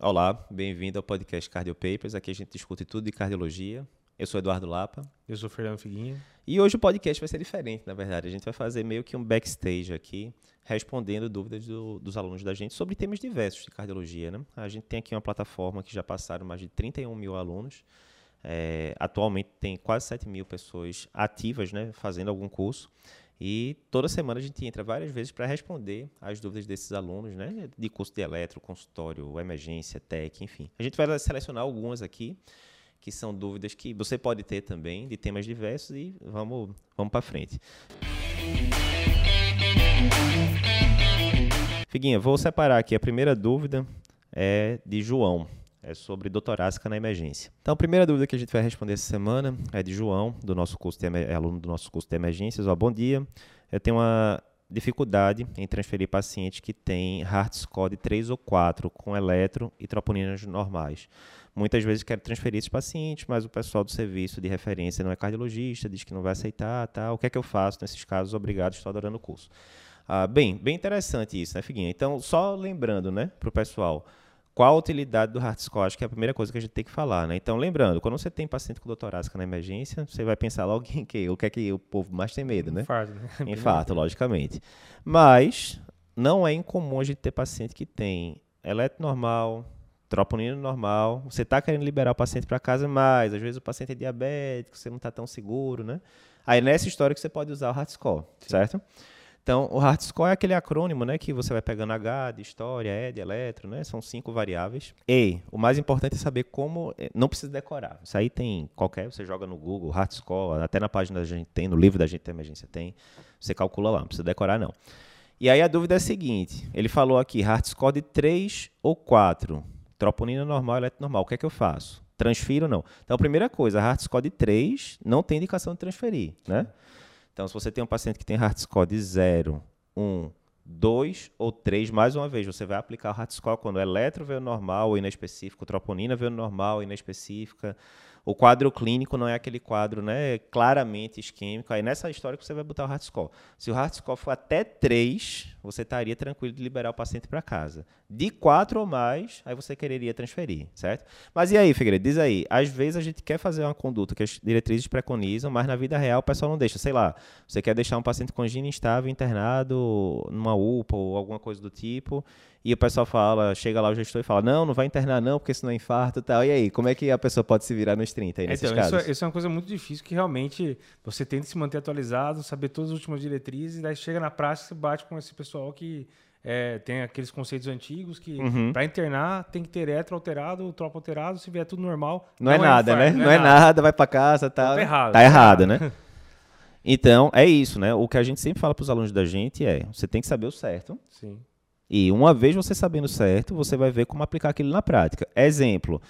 Olá, bem-vindo ao podcast Cardio Papers. Aqui a gente discute tudo de cardiologia. Eu sou Eduardo Lapa. Eu sou Fernando Figuinha. E hoje o podcast vai ser diferente, na verdade. A gente vai fazer meio que um backstage aqui, respondendo dúvidas do, dos alunos da gente sobre temas diversos de cardiologia. Né? A gente tem aqui uma plataforma que já passaram mais de 31 mil alunos. É, atualmente tem quase 7 mil pessoas ativas né, fazendo algum curso. E toda semana a gente entra várias vezes para responder as dúvidas desses alunos, né? De curso de eletro, consultório, emergência, tech, enfim. A gente vai selecionar algumas aqui, que são dúvidas que você pode ter também, de temas diversos, e vamos, vamos para frente. Figuinha, vou separar aqui a primeira dúvida é de João é sobre doutorásica na emergência. Então, a primeira dúvida que a gente vai responder essa semana é de João, do nosso curso de, é aluno do nosso curso de emergências. Ó, bom dia, eu tenho uma dificuldade em transferir pacientes que têm heart score de 3 ou 4 com eletro e troponinas normais. Muitas vezes quero transferir esses pacientes, mas o pessoal do serviço de referência não é cardiologista, diz que não vai aceitar, tá? O que é que eu faço nesses casos? Obrigado, estou adorando o curso. Ah, bem, bem interessante isso, né, Figuinha? Então, só lembrando, né, para o pessoal, qual a utilidade do heart score? Acho que é a primeira coisa que a gente tem que falar, né? Então, lembrando, quando você tem paciente com doutorásica na emergência, você vai pensar logo em que, o que é que o povo mais tem medo, né? Infarto, né? Infarto, logicamente. Mas não é incomum a gente ter paciente que tem eletro normal, troponina normal, você está querendo liberar o paciente para casa, mas às vezes o paciente é diabético, você não está tão seguro, né? Aí nessa história que você pode usar o heart score, certo? Então, o hard score é aquele acrônimo, né, que você vai pegando H de história, E de eletro, né? São cinco variáveis. E o mais importante é saber como, eh, não precisa decorar. Isso aí tem qualquer, você joga no Google, hard score, até na página da gente tem, no livro da gente de emergência tem. Você calcula lá, não precisa decorar não. E aí a dúvida é a seguinte, ele falou aqui hard score de 3 ou 4, troponina normal, eletro normal. O que é que eu faço? Transfiro ou não? Então, a primeira coisa, hard score de 3 não tem indicação de transferir, né? Então, se você tem um paciente que tem heart score de 0, 1, 2 ou 3, mais uma vez, você vai aplicar o heart score quando o eletro veio normal ou inespecífico, troponina veio normal ou inespecífica, o quadro clínico não é aquele quadro né, claramente isquêmico. Aí nessa história que você vai botar o heart score. Se o heart score for até 3, você estaria tranquilo de liberar o paciente para casa. De 4 ou mais, aí você quereria transferir, certo? Mas e aí, Figueiredo? Diz aí. Às vezes a gente quer fazer uma conduta que as diretrizes preconizam, mas na vida real o pessoal não deixa. Sei lá, você quer deixar um paciente gina instável internado numa UPA ou alguma coisa do tipo e o pessoal fala, chega lá o gestor e fala, não, não vai internar não, porque senão é infarto e tal. E aí, como é que a pessoa pode se virar nos 30 aí, nesses então, casos? Isso, é, isso é uma coisa muito difícil, que realmente você tem que se manter atualizado, saber todas as últimas diretrizes, e daí chega na prática, você bate com esse pessoal que é, tem aqueles conceitos antigos que uhum. para internar tem que ter eletro alterado, tropa alterado, se vier tudo normal. Não, é não é, nada, infarto, né? Não, é, é nada. nada, vai para casa, tá. Tá errado. Tá errado, né? Então, é isso, né? O que a gente sempre fala para os alunos da gente é: você tem que saber o certo. Sim. E uma vez você sabendo certo, você vai ver como aplicar aquilo na prática. Exemplo.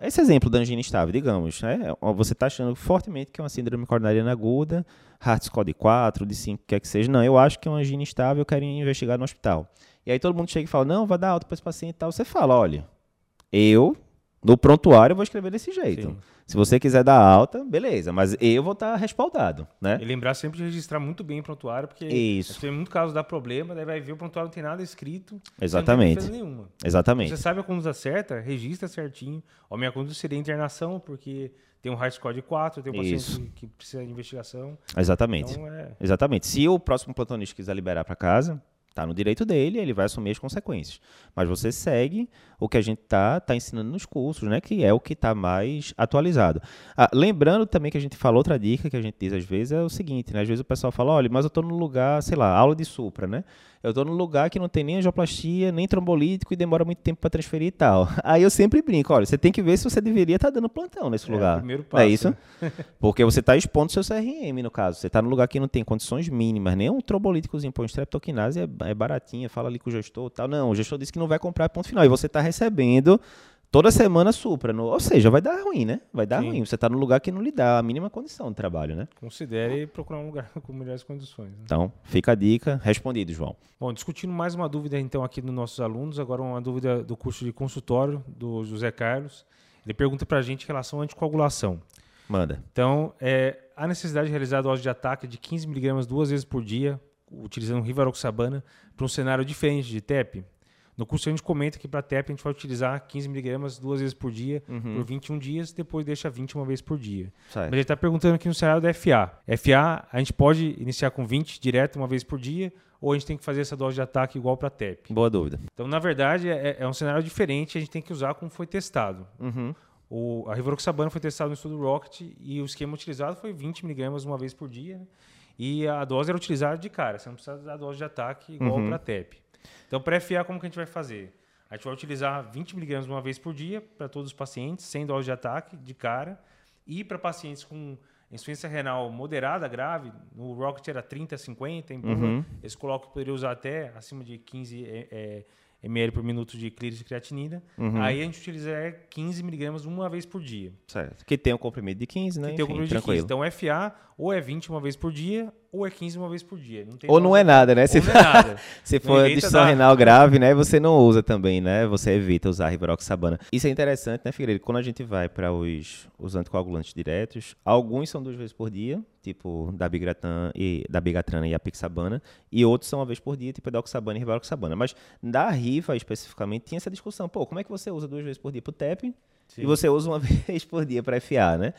Esse exemplo da angina estável, digamos, né? Você está achando fortemente que é uma síndrome coronariana aguda, heart score de 4, de 5, quer que seja. Não, eu acho que é uma angina estável, eu quero investigar no hospital. E aí todo mundo chega e fala, não, vai dar alta para esse paciente e tal. Você fala, olha, eu no prontuário eu vou escrever desse jeito. Sim. Se você quiser dar alta, beleza, mas eu vou estar respaldado, né? E lembrar sempre de registrar muito bem o prontuário, porque Isso. tem muito caso dá problema, daí vai ver o prontuário não tem nada escrito. Exatamente. Não nenhuma. Exatamente. Você sabe a conduta certa, registra certinho. A minha conduta seria internação, porque tem um high score de 4, tem um paciente Isso. que precisa de investigação. Exatamente. Então, é... Exatamente. Se o próximo plantonista quiser liberar para casa, Está no direito dele, ele vai assumir as consequências. Mas você segue o que a gente está tá ensinando nos cursos, né? Que é o que está mais atualizado. Ah, lembrando também que a gente falou outra dica que a gente diz às vezes é o seguinte, né? Às vezes o pessoal fala, olha, mas eu estou no lugar, sei lá, aula de supra, né? Eu estou num lugar que não tem nem angioplastia, nem trombolítico e demora muito tempo para transferir e tal. Aí eu sempre brinco, olha, você tem que ver se você deveria estar tá dando plantão nesse é, lugar. Primeiro passo, é isso? Né? Porque você está expondo seu CRM, no caso. Você está num lugar que não tem condições mínimas, nem um trombolíticozinho para streptokinase é, é baratinha, fala ali com o gestor tal. Não, o gestor disse que não vai comprar ponto final. E você está recebendo toda semana supra. No, ou seja, vai dar ruim, né? Vai dar Sim. ruim. Você está no lugar que não lhe dá a mínima condição de trabalho, né? Considere procurar um lugar com melhores condições. Né? Então, fica a dica. Respondido, João. Bom, discutindo mais uma dúvida então aqui dos nossos alunos, agora uma dúvida do curso de consultório do José Carlos. Ele pergunta para a gente em relação à anticoagulação. Manda. Então, é, a necessidade de realizar dose de ataque de 15 miligramas duas vezes por dia, utilizando rivaroxabana, para um cenário diferente de TEP? No curso a gente comenta que para TEP a gente vai utilizar 15 miligramas duas vezes por dia, uhum. por 21 dias, depois deixa 20 uma vez por dia. Certo. Mas ele está perguntando aqui no cenário da FA. FA, a gente pode iniciar com 20 direto uma vez por dia, ou a gente tem que fazer essa dose de ataque igual para TEP? Boa dúvida. Então, na verdade, é, é, um cenário diferente, a gente tem que usar como foi testado. Uhum. O, a Rivaroxabana foi testada no estudo Rocket e o esquema utilizado foi 20 miligramas uma vez por dia. E a dose era utilizada de cara, você não precisa da dose de ataque igual uhum. para TEP. Então, para FA, como que a gente vai fazer? A gente vai utilizar 20 miligramas uma vez por dia para todos os pacientes, sem dose de ataque, de cara. E para pacientes com insuficiência renal moderada, grave, no Rocket era 30, 50, em uhum. eles colocam que poderia usar até acima de 15 é, é, ml por minuto de clearance de creatinina. Uhum. Aí a gente utiliza 15 miligramas uma vez por dia. Certo. Que tem um comprimido de 15, né? Que tem um comprimido de 15. Então, FA ou é 20 uma vez por dia ou é 15 uma vez por dia. Não ou não é nada, né? Se, não é nada. Se for disfunção renal grave, né? Você não usa também, né? Você evita usar rivaroxabana. Isso é interessante, né, Figueiredo? Quando a gente vai para os, os anticoagulantes diretos, alguns são duas vezes por dia, tipo da Bigratan e da Bigatrana e a Pixabana, e outros são uma vez por dia, tipo edoxabana e rivaroxabana. Mas da Riva especificamente tinha essa discussão, pô, como é que você usa duas vezes por dia pro TEP Sim. e você usa uma vez por dia para FA, né?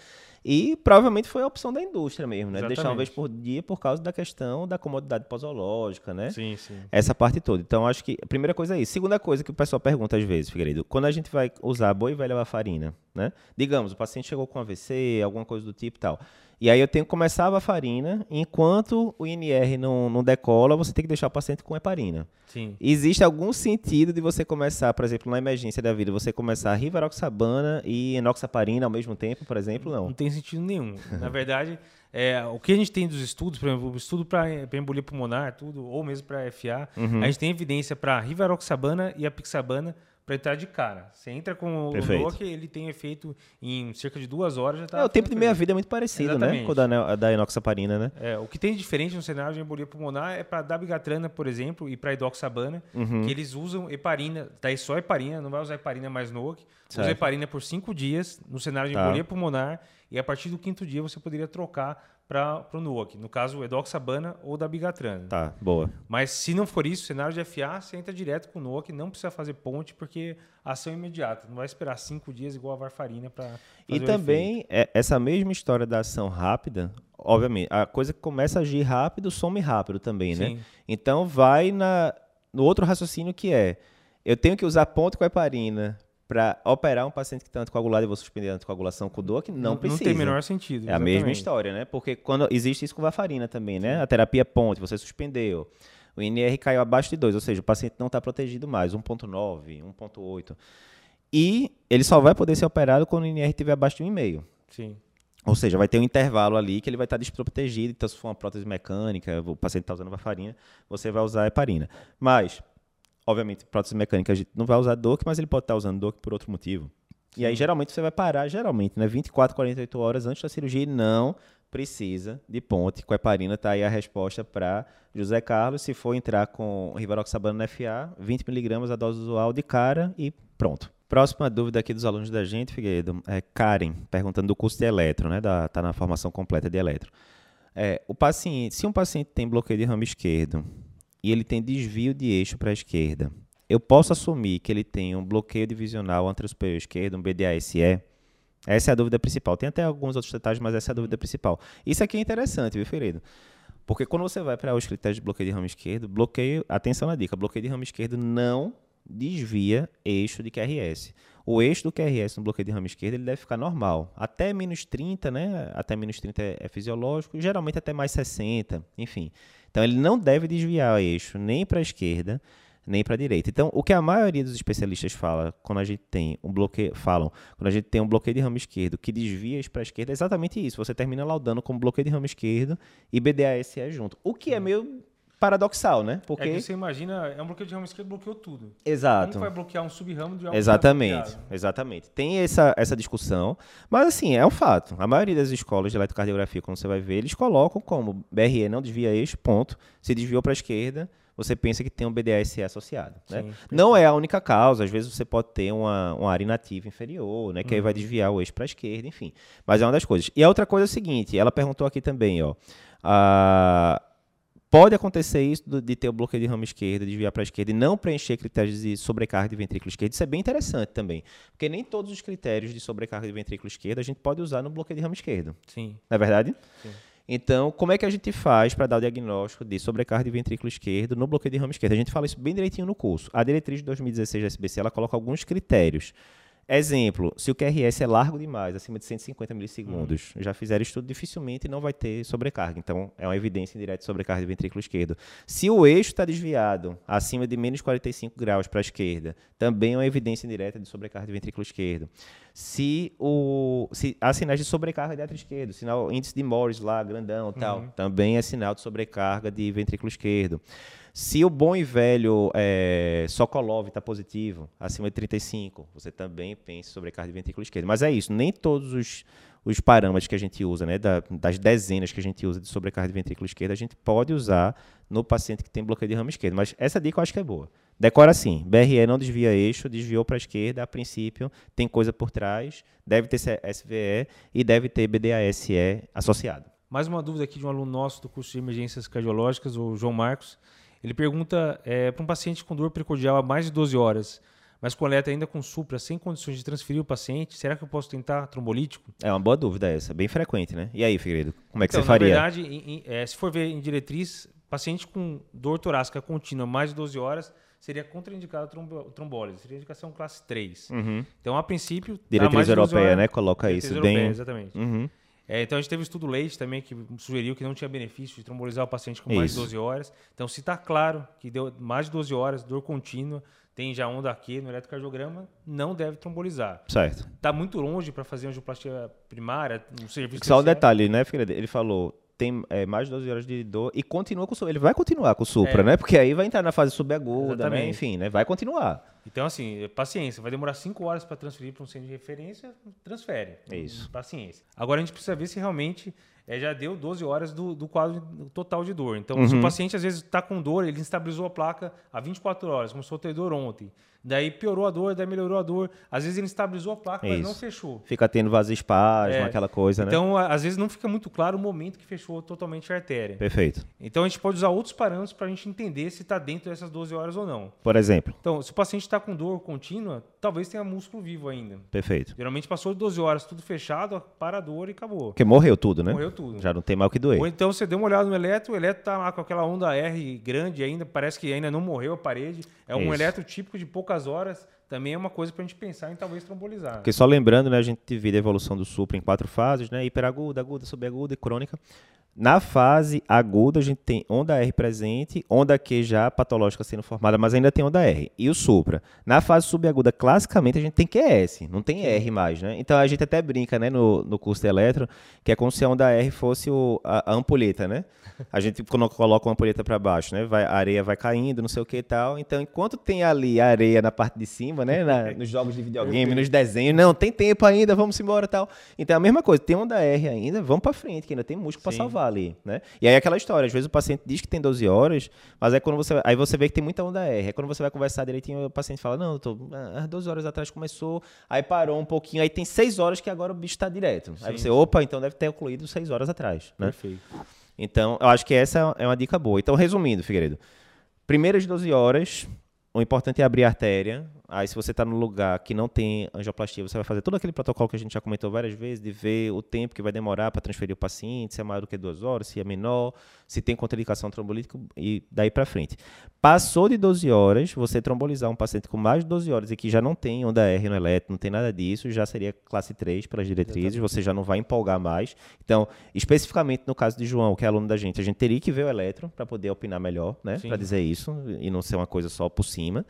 E provavelmente foi a opção da indústria mesmo, né? Exatamente. Deixar uma vez por dia por causa da questão da comodidade posológica, né? Sim, sim. Essa parte toda. Então, acho que a primeira coisa é isso. Segunda coisa que o pessoal pergunta às vezes, Figueiredo, quando a gente vai usar boa e velha farina, né? Digamos, o paciente chegou com AVC, alguma coisa do tipo e tal. E aí eu tenho que começar a farina, enquanto o INR não, não decola, você tem que deixar o paciente com heparina. Sim. Existe algum sentido de você começar, por exemplo, na emergência da vida, você começar rivaroxabana e enoxaparina ao mesmo tempo, por exemplo? Não. Não tem sentido nenhum. na verdade, é, o que a gente tem dos estudos, por exemplo, o estudo para embolia pulmonar, tudo, ou mesmo para FA, uhum. a gente tem evidência para rivaroxabana e apixabana para entrar de cara. Você entra com Perfeito. o Nokia, ele tem efeito em cerca de duas horas já tá É, o tempo de meia-vida é muito parecido, né, Exatamente. né? Com o da, da enoxaparina, né? É, o que tem de diferente no cenário de embolia pulmonar é para dabigatrana, por exemplo, e para edoxabana, uhum. que eles usam heparina, daí só heparina, não vai usar heparina mais Nokia. Usa heparina por cinco dias no cenário de tá. embolia pulmonar e a partir do quinto dia você poderia trocar para o NUOC. No caso, o edoxabana ou da bigatrana. Tá, boa. Mas se não for isso, cenário de FA, você entra direto com o NUOC, não precisa fazer ponte, porque ação imediata. Não vai esperar cinco dias igual a varfarina para E também, é, essa mesma história da ação rápida, obviamente, a coisa que começa a agir rápido, some rápido também, né? Sim. né? Então, vai na, no outro raciocínio que é, eu tenho que usar ponto com heparina para operar um paciente que está anticoagulado e vou suspender a anticoagulação com DOAC, não, não precisa. Não tem menor sentido. É exatamente. a mesma história, né? Porque quando existe isso com varfarina também, né? A terapia ponte, você suspendeu. O INR caiu abaixo de 2, ou seja, o paciente não está protegido mais, 1.9, 1.8. E ele só vai poder ser operado quando o INR estiver abaixo de 1,5. Sim. Ou seja, vai ter um intervalo ali que ele vai estar tá desprotegido. Então, se for uma prótese mecânica, o paciente está usando varfarina, você vai usar a heparina. Mas obviamente, prótese mecânica a gente não vai usar DOC, mas ele pode estar usando DOC por outro motivo. Sim. E aí, geralmente, você vai parar, geralmente, né? 24, 48 horas antes da cirurgia e não precisa de ponte com heparina. Tá aí a resposta para José Carlos. Se for entrar com rivaroxabana no FA, 20 miligramas a dose usual de cara e pronto. Próxima dúvida aqui dos alunos da gente, Figueiredo, é Karen, perguntando do curso de eletro, né? Da, tá na formação completa de eletro. É, o paciente, se um paciente tem bloqueio de ramo esquerdo, e ele tem desvio de eixo para a esquerda, eu posso assumir que ele tem um bloqueio divisional entre o superior esquerdo, um BDASE? Essa é a dúvida principal. Tem até alguns outros detalhes, mas essa é a dúvida principal. Isso aqui é interessante, viu, Ferido? Porque quando você vai para os critérios de bloqueio de ramo esquerdo, bloqueio, atenção na dica, bloqueio de ramo esquerdo não desvia eixo de QRS. O eixo do QRS no bloqueio de ramo esquerdo ele deve ficar normal. Até menos 30, né? Até menos 30 é, é fisiológico, geralmente até mais 60, enfim. Então ele não deve desviar o eixo nem para a esquerda, nem para a direita. Então, o que a maioria dos especialistas fala quando a gente tem um bloqueio, falam, quando a gente tem um bloqueio de ramo esquerdo que desvia para a esquerda, é exatamente isso. Você termina laudando como bloqueio de ramo esquerdo e BDAS é junto. O que é meio paradoxal, né? Porque é você imagina, é um bloqueio de ramo esquerdo bloqueou tudo. Exato. Como vai bloquear um sub-ramo de algo Exatamente, exatamente. Tem essa, essa discussão, mas assim, é um fato. A maioria das escolas de eletrocardiografia, quando você vai ver, eles colocam como BRE não desvia eixo, ponto. Se desviou para a esquerda, você pensa que tem um BDSE associado. Né? Sim, não é a única causa, às vezes você pode ter uma, uma área inativa inferior, né, que uhum. aí vai uhum. desviar o eixo para a esquerda, enfim. Mas é uma das coisas. E a outra coisa é o seguinte, ela perguntou aqui também, ó, a Pode acontecer isso de ter o bloqueio de ramo esquerda, desviar para a esquerda e não preencher critérios de sobrecarga de ventrículo esquerdo. Isso é bem interessante também. Porque nem todos os critérios de sobrecarga de ventrículo esquerdo a gente pode usar no bloqueio de ramo esquerdo. Sim. Não é verdade? Sim. Então, como é que a gente faz para dar o diagnóstico de sobrecarga de ventrículo esquerdo no bloqueio de ramo esquerdo? A gente fala isso bem direitinho no curso. A diretriz de 2016 da SBC ela coloca alguns critérios Exemplo, se o QRS é largo demais, acima de 150 milissegundos, já fizeram estudo, dificilmente não vai ter sobrecarga. Então, é uma evidência indireta de sobrecarga de ventrículo esquerdo. Se o eixo está desviado acima de menos 45 graus para a esquerda, também é uma evidência indireta de sobrecarga de ventrículo esquerdo. Se, o, se há sinais de sobrecarga de átrio esquerdo, sinal índice de Morris lá, grandão tal, uhum. também é sinal de sobrecarga de ventrículo esquerdo. Se o bom e velho é, Sokolov está positivo, acima de 35, você também pensa sobre ventrículo esquerdo. Mas é isso, nem todos os, os parâmetros que a gente usa, né, da, das dezenas que a gente usa de sobrecarga de ventrículo esquerdo, a gente pode usar no paciente que tem bloqueio de ramo esquerdo. Mas essa dica eu acho que é boa. Decora assim: BRE não desvia eixo, desviou para a esquerda, a princípio tem coisa por trás, deve ter SVE e deve ter BDASE associado. Mais uma dúvida aqui de um aluno nosso do curso de emergências cardiológicas, o João Marcos. Ele pergunta é, para um paciente com dor precordial há mais de 12 horas, mas com alerta ainda com supra, sem condições de transferir o paciente, será que eu posso tentar trombolítico? É uma boa dúvida essa, bem frequente, né? E aí, Figueiredo, como é que então, você faria? Na verdade, em, em, é, se for ver em diretriz, paciente com dor torácica contínua mais de 12 horas, seria contraindicado a trombólise. Seria indicação classe 3. Uhum. Então, a princípio... Diretriz europeia, horas, né? Coloca isso europeia, bem... Exatamente. Uhum. É, então a gente teve um estudo leite também que sugeriu que não tinha benefício de trombolizar o paciente com mais Isso. de 12 horas. Então, se está claro que deu mais de 12 horas, dor contínua, tem já onda aqui no eletrocardiograma, não deve trombolizar. Certo. Está muito longe para fazer angioplastia primária, um serviço. Só um detalhe, né, Figueiredo? Ele falou tem é, mais de 12 horas de dor e continua com o supra. Ele vai continuar com o supra, é. né? Porque aí vai entrar na fase subaguda, né? Enfim, né? Vai continuar. Então, assim, paciência. Vai demorar 5 horas para transferir para um centro de referência, transfere. É isso. Paciência. Agora a gente precisa ver se realmente é, já deu 12 horas do, do quadro total de dor. Então, uhum. se o paciente às vezes está com dor, ele instabilizou a placa há 24 horas, começou a ter dor ontem. Daí piorou a dor, daí melhorou a dor. Às vezes ele estabilizou a placa, Isso. mas não fechou. Fica tendo vasoespasmo, é. aquela coisa, né? Então, às vezes não fica muito claro o momento que fechou totalmente a artéria. Perfeito. Então, a gente pode usar outros parâmetros para a gente entender se está dentro dessas 12 horas ou não. Por exemplo? Então, se o paciente está com dor contínua, talvez tenha músculo vivo ainda. Perfeito. Geralmente passou de 12 horas, tudo fechado, para a dor e acabou. Porque morreu tudo, né? Morreu tudo. Já não tem mal que doer. Ou então você deu uma olhada no eletro, o eletro está lá com aquela onda R grande ainda, parece que ainda não morreu a parede. É um Isso. eletro típico de poucas horas também é uma coisa para a gente pensar em talvez trombolizar. Porque só lembrando, né, a gente divide a evolução do supra em quatro fases, né, hiperaguda, aguda, subaguda e crônica. Na fase aguda, a gente tem onda R presente, onda Q já patológica sendo formada, mas ainda tem onda R. E o supra. Na fase subaguda, classicamente, a gente tem QS, não tem R mais, né? Então a gente até brinca, né, no, no curso de eletro, que é como se a onda R fosse o, a, a ampulheta, né? A gente, quando coloca uma ampulheta para baixo, né? Vai, a areia vai caindo, não sei o que e tal. Então, enquanto tem ali a areia na parte de cima, né? Na, nos jogos de videogame, nos desenhos, não, tem tempo ainda, vamos embora tal. Então, é a mesma coisa, tem onda R ainda, vamos para frente, que ainda tem músculo para salvar ali, né? E aí aquela história, às vezes o paciente diz que tem 12 horas, mas é quando você aí você vê que tem muita onda R. É quando você vai conversar direitinho, o paciente fala: "Não, tô às 12 horas atrás começou, aí parou um pouquinho, aí tem 6 horas que agora o bicho está direto". Sim, aí você, opa, então deve ter ocluído 6 horas atrás, né? Perfeito. Então, eu acho que essa é uma dica boa. Então, resumindo, Figueiredo, primeiras 12 horas, o importante é abrir a artéria, Aí, se você está no lugar que não tem angioplastia, você vai fazer todo aquele protocolo que a gente já comentou várias vezes, de ver o tempo que vai demorar para transferir o paciente, se é maior do que duas horas, se é menor, se tem contraindicação trombolítica e daí para frente. Passou de 12 horas, você trombolizar um paciente com mais de 12 horas e que já não tem onda R no eletro, não tem nada disso, já seria classe 3 pelas diretrizes, você já não vai empolgar mais. Então, especificamente no caso de João, que é aluno da gente, a gente teria que ver o eletro para poder opinar melhor, né? Para dizer isso e não ser uma coisa só por cima.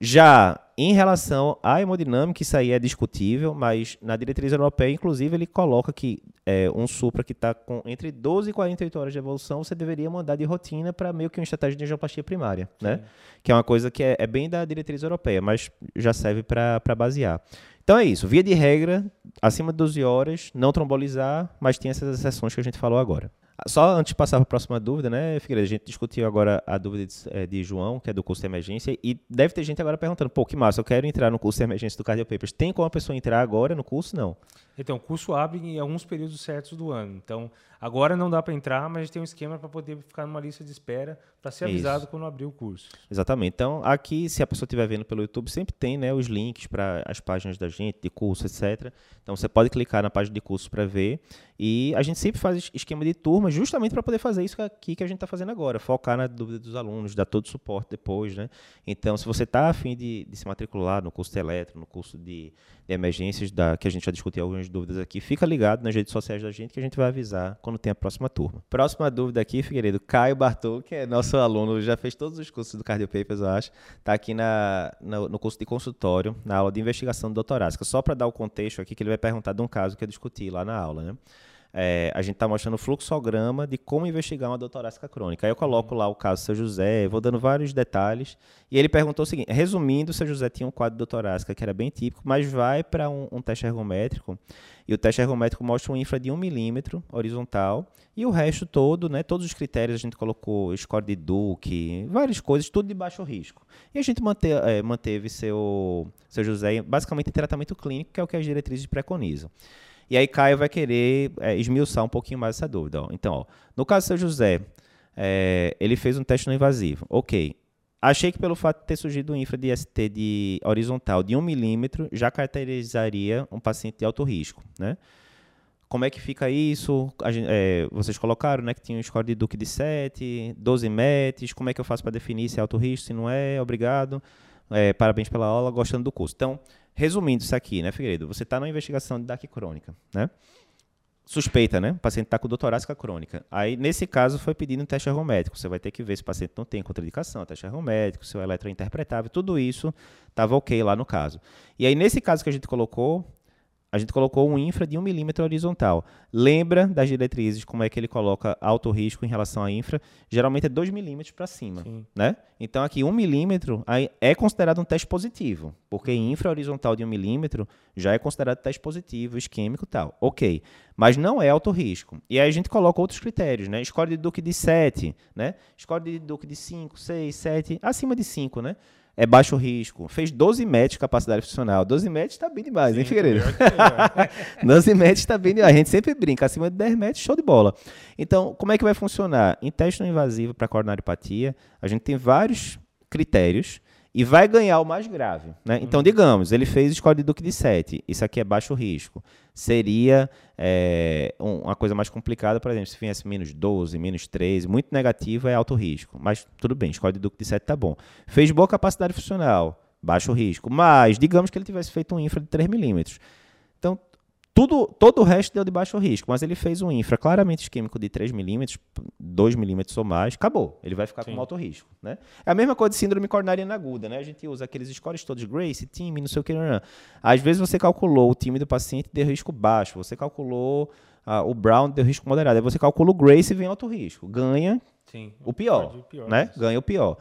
Já em relação à hemodinâmica, isso aí é discutível, mas na diretriz europeia, inclusive, ele coloca que é, um supra que está com entre 12 e 48 horas de evolução, você deveria mandar de rotina para meio que uma estratégia de angioplastia primária, né? Que é uma coisa que é, é bem da diretriz europeia, mas já serve para basear. Então é isso. Via de regra, acima de 12 horas, não trombolizar, mas tem essas exceções que a gente falou agora. Só antes de passar para a próxima dúvida, né, Figueiredo? A gente discutiu agora a dúvida de, é, de, João, que é do curso de emergência, e deve ter gente agora perguntando, pô, que massa, eu quero entrar no curso de emergência do Cardio Papers. Tem como a pessoa entrar agora no curso? Não. Então, o curso abre em alguns períodos certos do ano. Então, agora não dá para entrar, mas a gente tem um esquema para poder ficar numa lista de espera para ser avisado Isso. quando abrir o curso. Exatamente. Então, aqui, se a pessoa estiver vendo pelo YouTube, sempre tem né, os links para as páginas da gente, de curso, etc. Então, você pode clicar na página de curso para ver. E a gente sempre faz esquema de turma justamente para poder fazer isso aqui que a gente está fazendo agora, focar na dúvida dos alunos, dar todo o suporte depois. Né? Então, se você está afim de, de se matricular no curso de eletro, no curso de, de emergências, da, que a gente já discutiu algumas dúvidas aqui, fica ligado nas redes sociais da gente que a gente vai avisar quando tem a próxima turma. Próxima dúvida aqui, Figueiredo, Caio Bartol, que é nosso aluno, já fez todos os cursos do Cardio Papers, eu acho, está aqui na, na, no curso de consultório, na aula de investigação do doutorásica. Só para dar o contexto aqui, que ele vai perguntar de um caso que eu discuti lá na aula, né? É, a gente está mostrando o fluxograma de como investigar uma dor torácica crônica. Aí eu coloco lá o caso do seu José, vou dando vários detalhes. E ele perguntou o seguinte: resumindo, o seu José tinha um quadro de dor torácica que era bem típico, mas vai para um, um, teste ergométrico. E o teste ergométrico mostra um infra de 1 milímetro horizontal. E o resto todo, né, todos os critérios a gente colocou, score de Duke, várias coisas, tudo de baixo risco. E a gente manteve, é, manteve seu, seu José basicamente em tratamento clínico, que é o que as diretrizes preconizam. E aí Caio vai querer é, esmiuçar um pouquinho mais essa dúvida. Ó. Então, ó, no caso do seu José, é, ele fez um teste não invasivo. Ok. Achei que pelo fato de ter surgido um infra de ST de horizontal de 1 milímetro, já caracterizaria um paciente de alto risco, né? Como é que fica isso? Gente, é, vocês colocaram né, que tinha um score de Duke de 7, 12 METs. Como é que eu faço para definir se é alto risco, se não é? Obrigado. É, parabéns pela aula, gostando do curso. Então, Resumindo isso aqui, né, Figueiredo? Você está numa investigação de DAC crônica, né? Suspeita, né? O paciente está com dor torácica crônica. Aí, nesse caso, foi pedido um teste ergométrico. Você vai ter que ver se o paciente não tem contraindicação, teste ergométrico, se o eletro é interpretável, tudo isso estava ok lá no caso. E aí, nesse caso que a gente colocou, a gente colocou um infra de 1 milímetro horizontal. Lembra das diretrizes, como é que ele coloca alto risco em relação à infra? Geralmente é 2 milímetros para cima. Né? Então, aqui 1 milímetro é considerado um teste positivo, porque infra horizontal de 1 milímetro já é considerado teste positivo, isquêmico e tal. Ok, mas não é alto risco. E aí a gente coloca outros critérios, né? Score de Duke de 7, né? Score de Duke de 5, 6, 7, acima de 5, né? É baixo risco. Fez 12 metros de capacidade funcional. 12 metros está bem demais, Sim, hein, Figueiredo? 12 metros está bem demais. A gente sempre brinca, acima de 10 metros, show de bola. Então, como é que vai funcionar? Em teste não invasivo para coronariopatia, a gente tem vários critérios e vai ganhar o mais grave. Né? Então, uhum. digamos, ele fez escola de Duque de 7, isso aqui é baixo risco. Seria é, uma coisa mais complicada, por exemplo, se viesse menos 12, menos 13, muito negativo é alto risco. Mas tudo bem, escola de Duque de 7 tá bom. Fez boa capacidade funcional, baixo risco. Mas, digamos que ele tivesse feito um infra de 3 milímetros. Então, tudo, todo o resto deu de baixo risco, mas ele fez um infra claramente isquêmico de 3 milímetros, 2 milímetros ou mais, acabou. Ele vai ficar Sim. com alto risco. Né? É a mesma coisa de síndrome coronariana aguda, né? A gente usa aqueles scores todos, Grace, time, não sei o que. Não, não. Às vezes você calculou o time do paciente de risco baixo, você calculou uh, o Brown de risco moderado, aí você calcula o Grace e vem alto risco. Ganha Sim, o pior, pior né? Ganha o pior.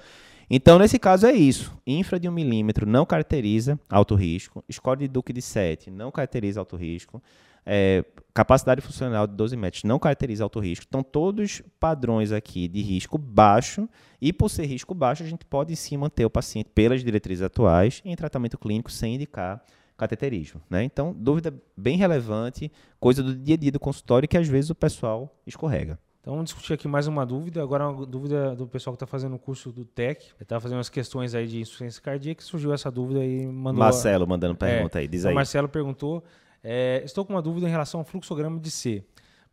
Então, nesse caso, é isso. Infra de 1 milímetro não caracteriza alto risco. Score de Duke de 7 não caracteriza alto risco. É, capacidade funcional de 12 metros não caracteriza alto risco. Então, todos padrões aqui de risco baixo. E por ser risco baixo, a gente pode sim manter o paciente pelas diretrizes atuais em tratamento clínico sem indicar cateterismo. Né? Então, dúvida bem relevante, coisa do dia a dia do consultório que às vezes o pessoal escorrega. Então, vamos discutir aqui mais uma dúvida. Agora, uma dúvida do pessoal que está fazendo o curso do TEC. Ele estava fazendo umas questões aí de insuficiência cardíaca, surgiu essa dúvida e mandou... Marcelo mandando pergunta é, aí, diz aí. O Marcelo perguntou, é, estou com uma dúvida em relação ao fluxograma de C.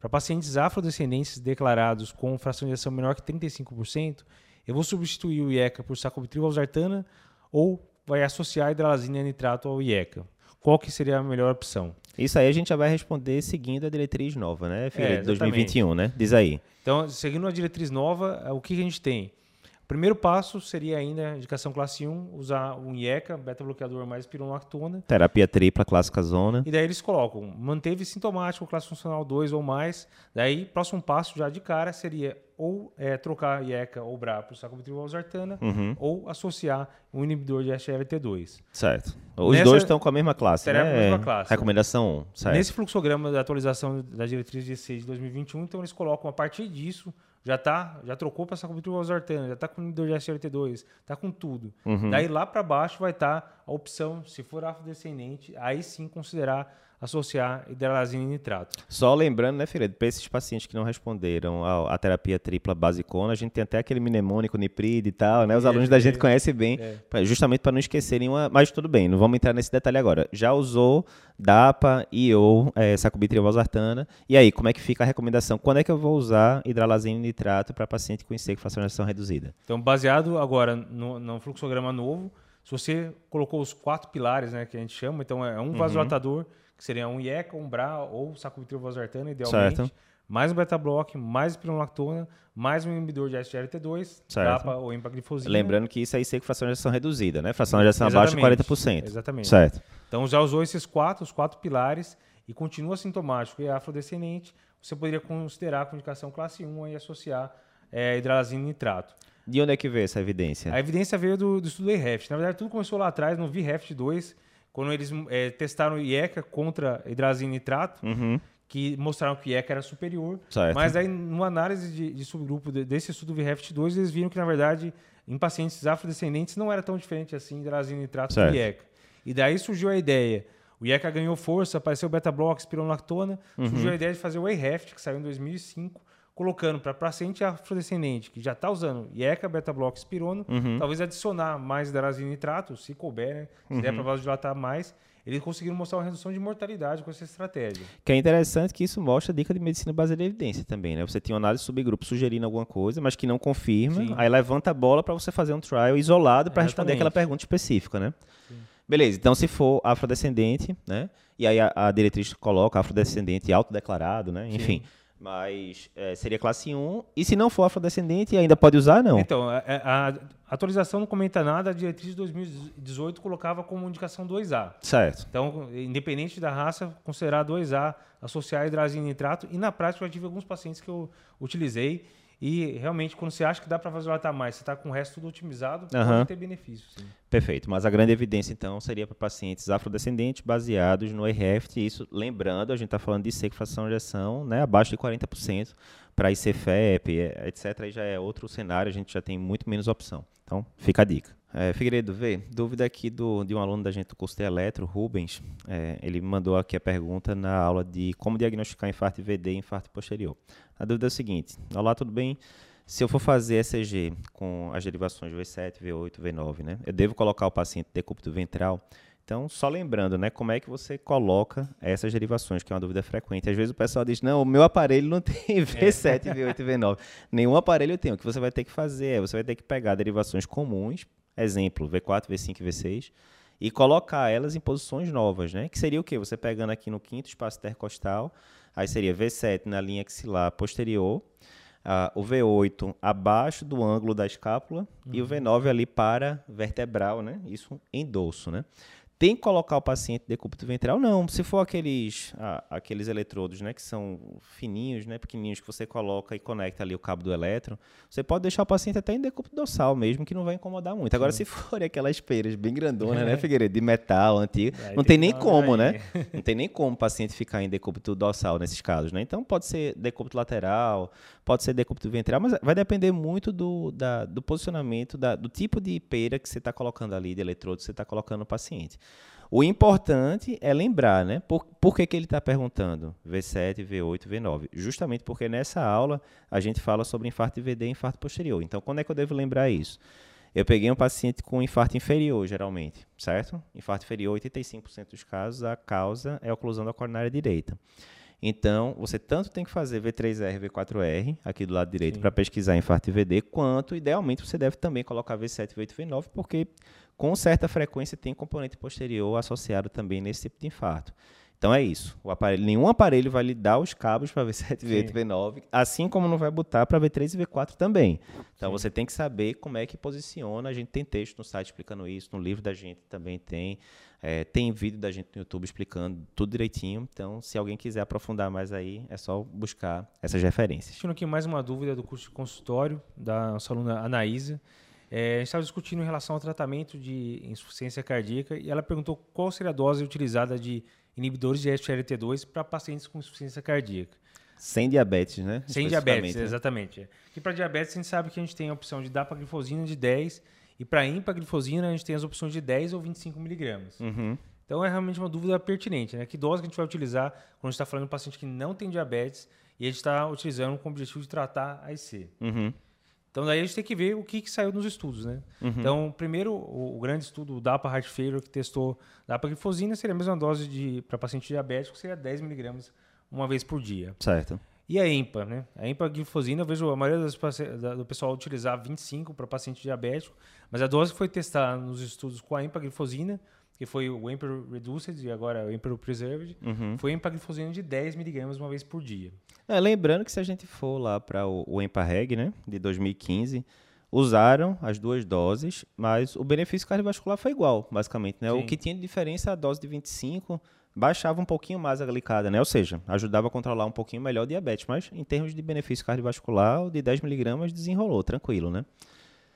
Para pacientes afrodescendentes declarados com fração de ação menor que 35%, eu vou substituir o IECA por sacubitril valsartana ou vai associar a hidralazina nitrato ao IECA? Qual que seria a melhor opção? Isso aí a gente já vai responder seguindo a diretriz nova, né, Figueiredo, é, 2021, né? Diz aí. Então, seguindo a diretriz nova, o que a gente tem? Primeiro passo seria ainda, indicação classe 1, usar um IECA, beta-bloqueador mais espironolactona. Terapia tripla, clássica zona. E daí eles colocam, manteve sintomático, classe funcional 2 ou mais. Daí, próximo passo já de cara seria ou é, trocar IECA ou BRA por sacubitril valsartana Uhum. ou associar um inibidor de SGLT2. Certo. Os Nessa- dois estão com a mesma classe, né? a mesma classe. Recomendação 1, certo. Nesse fluxograma da atualização da diretriz 16 de 2021, então eles colocam a partir disso, já tá, já trocou para sacubitril valsartana, já está com inibidor de SGLT2, está com tudo. Uhum. Daí lá para baixo vai estar a opção, se for afrodescendente, aí sim considerar associar hidralazina e nitrato. Só lembrando, né, Figueiredo, para esses pacientes que não responderam à, terapia tripla basicona, a gente tem até aquele mnemônico, nipride e tal, né? Os É, alunos da é, gente conhecem bem, é. pra- justamente para não esquecerem uma... Mas tudo bem, não vamos entrar nesse detalhe agora. Já usou DAPA, IO, é, sacubitril valsartana, e aí, como é que fica a recomendação? Quando é que eu vou usar hidralazina e nitrato para paciente com fracionação reduzida? Então, baseado agora no, no fluxograma novo, se você colocou os quatro pilares, né, que a gente chama, então é um vasodilatador, que seria um IECA, um BRA ou sacubitril valsartana, idealmente, Certo. mais um beta-block, mais espironolactona, mais um inibidor de SGLT2, Certo. DAPA ou empaglifosina. Lembrando que isso é IC com fracionação reduzida, né? Fracionação abaixo de Exatamente, 40%. exatamente. Certo. Então já usou esses quatro, os quatro pilares e continua sintomático e é afrodescendente, você poderia considerar com indicação classe 1 e associar é, hidralazina e nitrato. De onde é que veio essa evidência? A evidência veio do, do estudo EREFT. Na verdade, tudo começou lá atrás, no VREFT 2, quando eles é, testaram o IECA contra hidralazina e nitrato, Uhum. que mostraram que o IECA era superior. Certo. Mas aí, numa análise de, de subgrupo de- desse estudo VREFT 2, eles viram que, na verdade, em pacientes afrodescendentes não era tão diferente assim hidralazina e nitrato Certo. do IECA. E daí surgiu a ideia. O IECA ganhou força, apareceu o beta-block, espironolactona. Uhum. Surgiu a ideia de fazer o EREFT, que saiu em 2005, colocando para paciente afrodescendente que já está usando IECA, beta-block, espirono, Uhum. talvez adicionar mais hidralazina e nitrato, se couber, né? se Uhum. der para vasodilatar mais. Eles conseguiram mostrar uma redução de mortalidade com essa estratégia. Que é interessante que isso mostra a dica de medicina baseada em evidência também, né? Você tinha uma análise de subgrupo sugerindo alguma coisa, mas que não confirma, Sim. aí levanta a bola para você fazer um trial isolado para responder aquela pergunta específica, né? Beleza, então se for afrodescendente, né? E aí a, a diretriz coloca afrodescendente autodeclarado, né? Enfim, mas é, seria classe 1, e se não for afrodescendente, ainda pode usar, não? Então, a, a- a atualização não comenta nada, a diretriz de 2018 colocava como indicação 2A. Certo. Então, independente da raça, considerar 2A, associar hidralazina e nitrato. E na prática, eu já tive alguns pacientes que eu utilizei. E realmente, quando você acha que dá para vasodilatar mais, você está com o resto tudo otimizado, Aham. pode ter benefício. Sim. Perfeito, mas a grande evidência então seria para pacientes afrodescendentes baseados no EREFT, isso lembrando, a gente está falando de sequestração de injeção, né, abaixo de 40%, para ICFEP, etc, aí já é outro cenário, a gente já tem muito menos opção. Então, fica a dica. É, Figueiredo, vê, dúvida aqui do, de um aluno da gente do curso de eletro, Rubens, é, ele mandou aqui a pergunta na aula de como diagnosticar infarto VD e infarto posterior. A dúvida é o seguinte, olá, tudo bem? Se eu for fazer ECG com as derivações V7, V8, V9, né? Eu devo colocar o paciente decúbito ventral? Então, só lembrando, né? Como é que você coloca essas derivações, que é uma dúvida frequente. Às vezes o pessoal diz, não, o meu aparelho não tem V7, V8 e V9. Nenhum aparelho tem. O que você vai ter que fazer é, você vai ter que pegar derivações comuns, exemplo, V4, V5 e V6, e colocar elas em posições novas, né? Que seria o quê? Você pegando aqui no quinto espaço intercostal, aí seria V7 na linha axilar posterior, ah, o V8 abaixo do ângulo da escápula e o V9 ali para vertebral, né? Isso em dorso, né? Tem que colocar o paciente decúbito ventral? Não. Se for aqueles, ah, aqueles eletrodos, né, que são fininhos, né, pequenininhos, que você coloca e conecta ali o cabo do elétron, você pode deixar o paciente até em decúbito dorsal mesmo, que não vai incomodar muito. Agora, se for aquelas peiras bem grandonas, né, Figueiredo, de metal, antigo, Aí não tem tem nem como, né? olhadinha. Não tem nem como o paciente ficar em decúbito dorsal nesses casos, né? Então pode ser decúbito lateral, pode ser decúbito ventral, mas vai depender muito do, da- do posicionamento, da- do tipo de peira que você está colocando ali, de eletrodo que você está colocando no paciente. O importante é lembrar, né? Por, por que, que ele está perguntando V7, V8, V9? Justamente porque nessa aula a gente fala sobre infarto VD e infarto posterior. Então, quando é que eu devo lembrar isso? Eu peguei um paciente com infarto inferior, geralmente, certo? Infarto inferior, 85% dos casos, a causa é a oclusão da coronária direita. Então, você tanto tem que fazer V3R, V4R, aqui do lado direito, para pesquisar infarto VD, quanto, idealmente, você deve também colocar V7, V8, V9, porque com certa frequência tem componente posterior associado também nesse tipo de infarto. Então é isso. Aparelho, nenhum aparelho vai lhe dar os cabos para V7, V8, V9, assim como não vai botar para V3 e V4 também. Então Sim. você tem que saber como é que posiciona. A gente tem texto no site explicando isso, no livro da gente também tem. É, tem vídeo da gente no YouTube explicando tudo direitinho. Então, se alguém quiser aprofundar mais aí, é só buscar essas referências. Tendo aqui mais uma dúvida do curso de consultório da nossa aluna Anaísa. É, a gente estava discutindo em relação ao tratamento de insuficiência cardíaca e ela perguntou qual seria a dose utilizada de inibidores de SGLT2 para pacientes com insuficiência cardíaca. Sem diabetes, né? Sem diabetes, né? exatamente. E para diabetes, a gente sabe que a gente tem a opção de dapaglifosina de 10 e para empaglifosina, a gente tem as opções de 10 ou 25 miligramas. Uhum. Então, é realmente uma dúvida pertinente, né? Que dose que a gente vai utilizar quando a gente está falando de um paciente que não tem diabetes e a gente está utilizando com o objetivo de tratar a IC. Uhum. Então daí a gente tem que ver o que, que saiu nos estudos, né? Uhum. Então, primeiro, o, o, grande estudo, o DAPA Heart Failure, que testou dapaglifosina, seria a mesma dose para paciente diabético, seria 10 miligramas uma vez por dia. Certo. E a EMPA, né? A empaglifosina, eu vejo a maioria das, do pessoal utilizar 25 para paciente diabético, mas a dose que foi testada nos estudos com a empaglifosina que foi o Emperor Reduced e agora o Emperor Preserved, uhum. foi empaglifosina de 10 miligramas uma vez por dia. É, lembrando que se a gente for lá para o, o EMPA-REG, né, de 2015, usaram as duas doses, mas o benefício cardiovascular foi igual, basicamente, né? O que tinha de diferença é a dose de 25 baixava um pouquinho mais a glicada, né? Ou seja, ajudava a controlar um pouquinho melhor o diabetes, mas em termos de benefício cardiovascular, o de 10 miligramas desenrolou, tranquilo, né?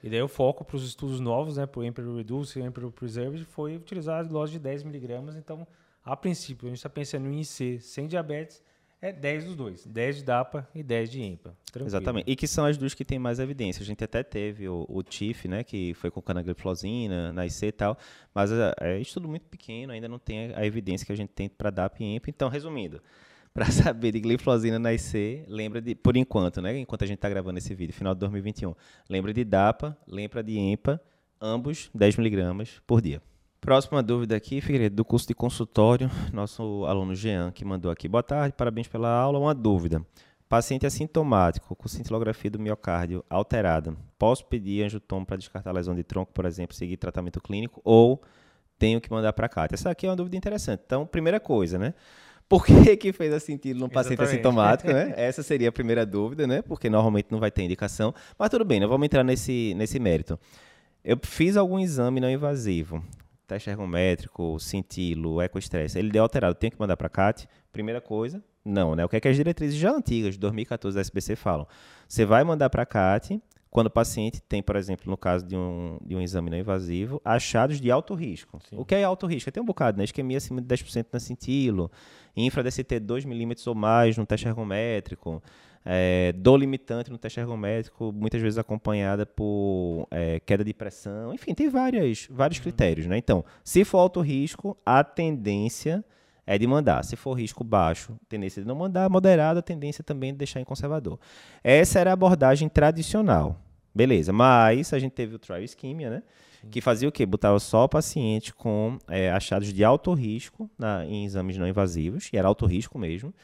E daí o foco para os estudos novos, né, para o Emperor Reduce e o Emperor Preserved, foi utilizar a dose de 10 miligramas. Então, a princípio, a gente está pensando em IC sem diabetes, é 10 dos dois. 10 de DAPA e 10 de EMPA. Tranquilo. Exatamente. E que são as duas que têm mais evidência. A gente até teve o, o TIF, né, que foi com canagliflozina, na IC e tal, mas é, é estudo muito pequeno, ainda não tem a evidência que a gente tem para DAPA e EMPA. Então, resumindo, para saber de glifosina na IC, lembra de, por enquanto, né? Enquanto a gente está gravando esse vídeo, final de 2021, lembra de DAPA, lembra de EMPA, ambos 10 miligramas por dia. Próxima dúvida aqui, Figueiredo, do curso de consultório, nosso aluno Jean, que mandou aqui. Boa tarde, parabéns pela aula. Uma dúvida. Paciente assintomático, com cintilografia do miocárdio alterada. Posso pedir angiotomo para descartar lesão de tronco, por exemplo, seguir tratamento clínico ou tenho que mandar para cá? Essa aqui é uma dúvida interessante. Então, primeira coisa, né? Por que, que fez sentido no paciente assintomático, né? Essa seria a primeira dúvida, né? Porque normalmente não vai ter indicação. Mas tudo bem, não vamos entrar nesse, nesse mérito. Eu fiz algum exame não invasivo, teste ergométrico, cintilo, ecoestresse, ele deu alterado, tenho que mandar para a CAT? Primeira coisa, não, né? O que é que as diretrizes já antigas, de 2014 da SBC, falam? Você vai mandar para a CAT quando o paciente tem, por exemplo, no caso de um, de um exame não invasivo, achados de alto risco. Sim. O que é alto risco? Tem um bocado, né? Isquemia acima de 10% na cintilo, infra-DCT 2 milímetros ou mais no teste ergométrico, é, dor limitante no teste ergométrico, muitas vezes acompanhada por é, queda de pressão. Enfim, tem várias, vários uhum. critérios, né? Então, se for alto risco, a tendência é de mandar. Se for risco baixo, tendência de não mandar, moderada, tendência também de deixar em conservador. Essa era a abordagem tradicional. Beleza, mas a gente teve o trial ischemia, né? Sim. Que fazia o quê? Botava só o paciente com é, achados de alto risco na, em exames não invasivos, e era alto risco mesmo.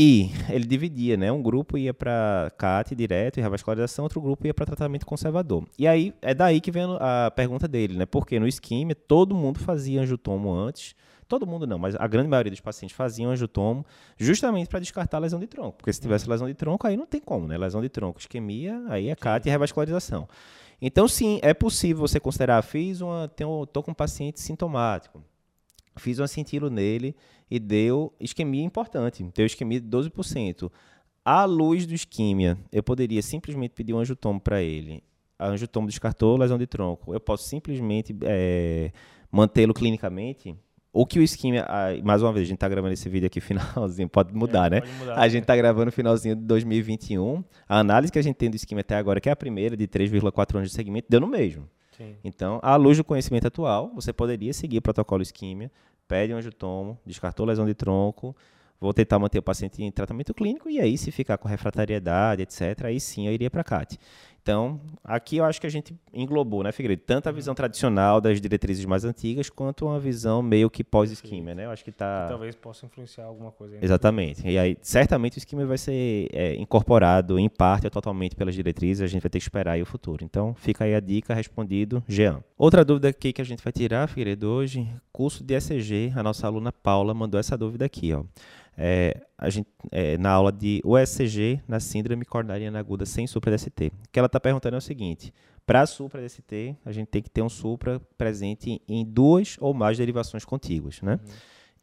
E ele dividia, né? Um grupo ia para CAT direto e revascularização, outro grupo ia para tratamento conservador. E aí é daí que vem a pergunta dele, né? Porque no isquemia todo mundo fazia angiotomo antes, Todo mundo não, mas a grande maioria dos pacientes faziam angiotomo justamente para descartar a lesão de tronco. Porque se tivesse lesão de tronco, aí não tem como, né? Lesão de tronco, isquemia, aí é CAT e revascularização. Então, sim, é possível você considerar, fiz uma, tenho, tô com um paciente sintomático, fiz um cintilo nele e deu isquemia importante, deu isquemia de 12%. À luz do isquemia, eu poderia simplesmente pedir um angiotomo para ele. A angiotomo descartou lesão de tronco. Eu posso simplesmente é, mantê-lo clinicamente o que o esquema, mais uma vez, a gente está gravando esse vídeo aqui finalzinho, pode mudar, é, né? Pode mudar, a gente está gravando finalzinho de 2021. A análise que a gente tem do esquema até agora, que é a primeira de 3,4 anos de segmento, deu no mesmo. Então, à luz do conhecimento atual, você poderia seguir o protocolo isquemia, pede um angiotomo, descartou lesão de tronco, vou tentar manter o paciente em tratamento clínico e aí, se ficar com refratariedade, etc., aí sim eu iria para CAT. Então, aqui eu acho que a gente englobou, né, Figueiredo? Tanto a visão tradicional das diretrizes mais antigas, quanto uma visão meio que pós-esquema, né? Eu acho que tá... Que talvez possa influenciar alguma coisa. Aí Exatamente. E aí, certamente o esquema vai ser é, incorporado em parte ou totalmente pelas diretrizes, a gente vai ter que esperar aí o futuro. Então, fica aí a dica, respondido, Jean. Outra dúvida aqui que a gente vai tirar, Figueiredo, hoje, curso de ECG, a nossa aluna Paula mandou essa dúvida aqui, ó é, a gente, é, na aula de USCG na síndrome coronariana aguda sem supra-DST. O que ela está perguntando é o seguinte: para supra-DST, a gente tem que ter um supra presente em duas ou mais derivações contíguas, né? Uhum.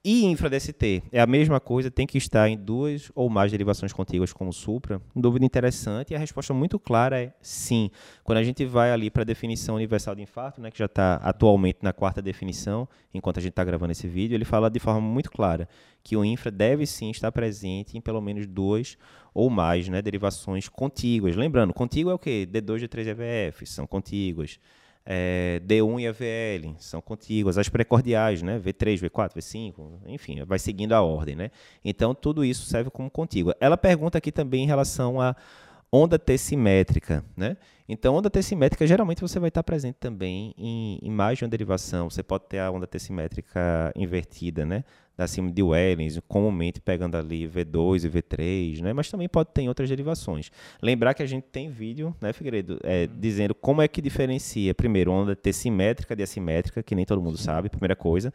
E infra-DST é a mesma coisa, tem que estar em duas ou mais derivações contíguas como supra. Dúvida interessante e a resposta muito clara é sim. Quando a gente vai ali para a definição universal de infarto, né, que já está atualmente na quarta definição, enquanto a gente está gravando esse vídeo, ele fala de forma muito clara que o infra deve sim estar presente em pelo menos duas ou mais né, derivações contíguas. Lembrando, contíguo é o quê? D2, D3 e EVF, são contíguas é, D1 e AVL, são contíguas, as precordiais, né? V3, V4, V5, enfim, vai seguindo a ordem, né? Então, tudo isso serve como contígua. Ela pergunta aqui também em relação a onda T simétrica, né? Então, onda T simétrica, geralmente você vai estar presente também em, em mais de uma derivação. Você pode ter a onda T simétrica invertida, né? Da síndrome de Wellens, comumente pegando ali V2 e V3, né? Mas também pode ter em outras derivações. Lembrar que a gente tem vídeo, né, Figueiredo, é, dizendo como é que diferencia, primeiro, onda T simétrica de assimétrica, que nem todo mundo sabe, primeira coisa.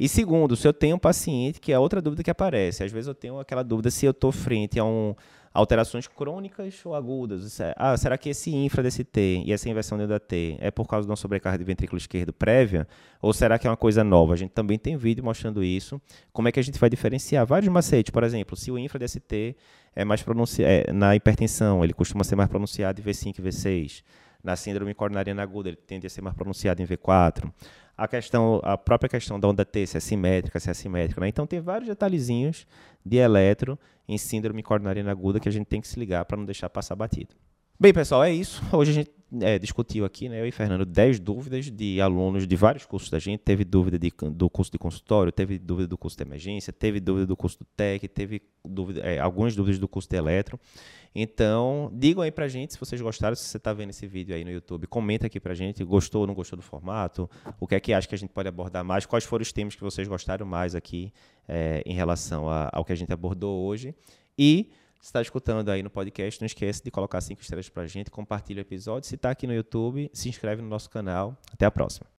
E segundo, se eu tenho um paciente, que é outra dúvida que aparece, às vezes eu tenho aquela dúvida se eu estou frente a um alterações crônicas ou agudas. É, ah, será que esse infra desse T e essa inversão dentro da T é por causa de uma sobrecarga de ventrículo esquerdo prévia? Ou será que é uma coisa nova? A gente também tem vídeo mostrando isso. Como é que a gente vai diferenciar? Vários macetes, por exemplo, se o infra desse T é mais pronunciado é, na hipertensão, ele costuma ser mais pronunciado em V5 e V6. Na síndrome coronariana aguda, ele tende a ser mais pronunciado em V4 a questão, a própria questão da onda T, se é simétrica, se é assimétrica. Né? Então tem vários detalhezinhos de eletro em síndrome coronariana aguda que a gente tem que se ligar para não deixar passar batido. Bem, pessoal, é isso. Hoje a gente é, discutiu aqui, né, eu e Fernando, 10 dúvidas de alunos de vários cursos da gente. Teve dúvida de, do curso de consultório, teve dúvida do curso de emergência, teve dúvida do curso do TEC, teve dúvida, é, algumas dúvidas do curso de eletro. Então, digam aí pra gente se vocês gostaram, se você está vendo esse vídeo aí no YouTube, comenta aqui pra gente, gostou ou não gostou do formato, o que é que acha que a gente pode abordar mais, quais foram os temas que vocês gostaram mais aqui é, em relação a, ao que a gente abordou hoje. E se está escutando aí no podcast, não esqueça de colocar cinco estrelas pra gente, compartilha o episódio. Se está aqui no YouTube, se inscreve no nosso canal. Até a próxima.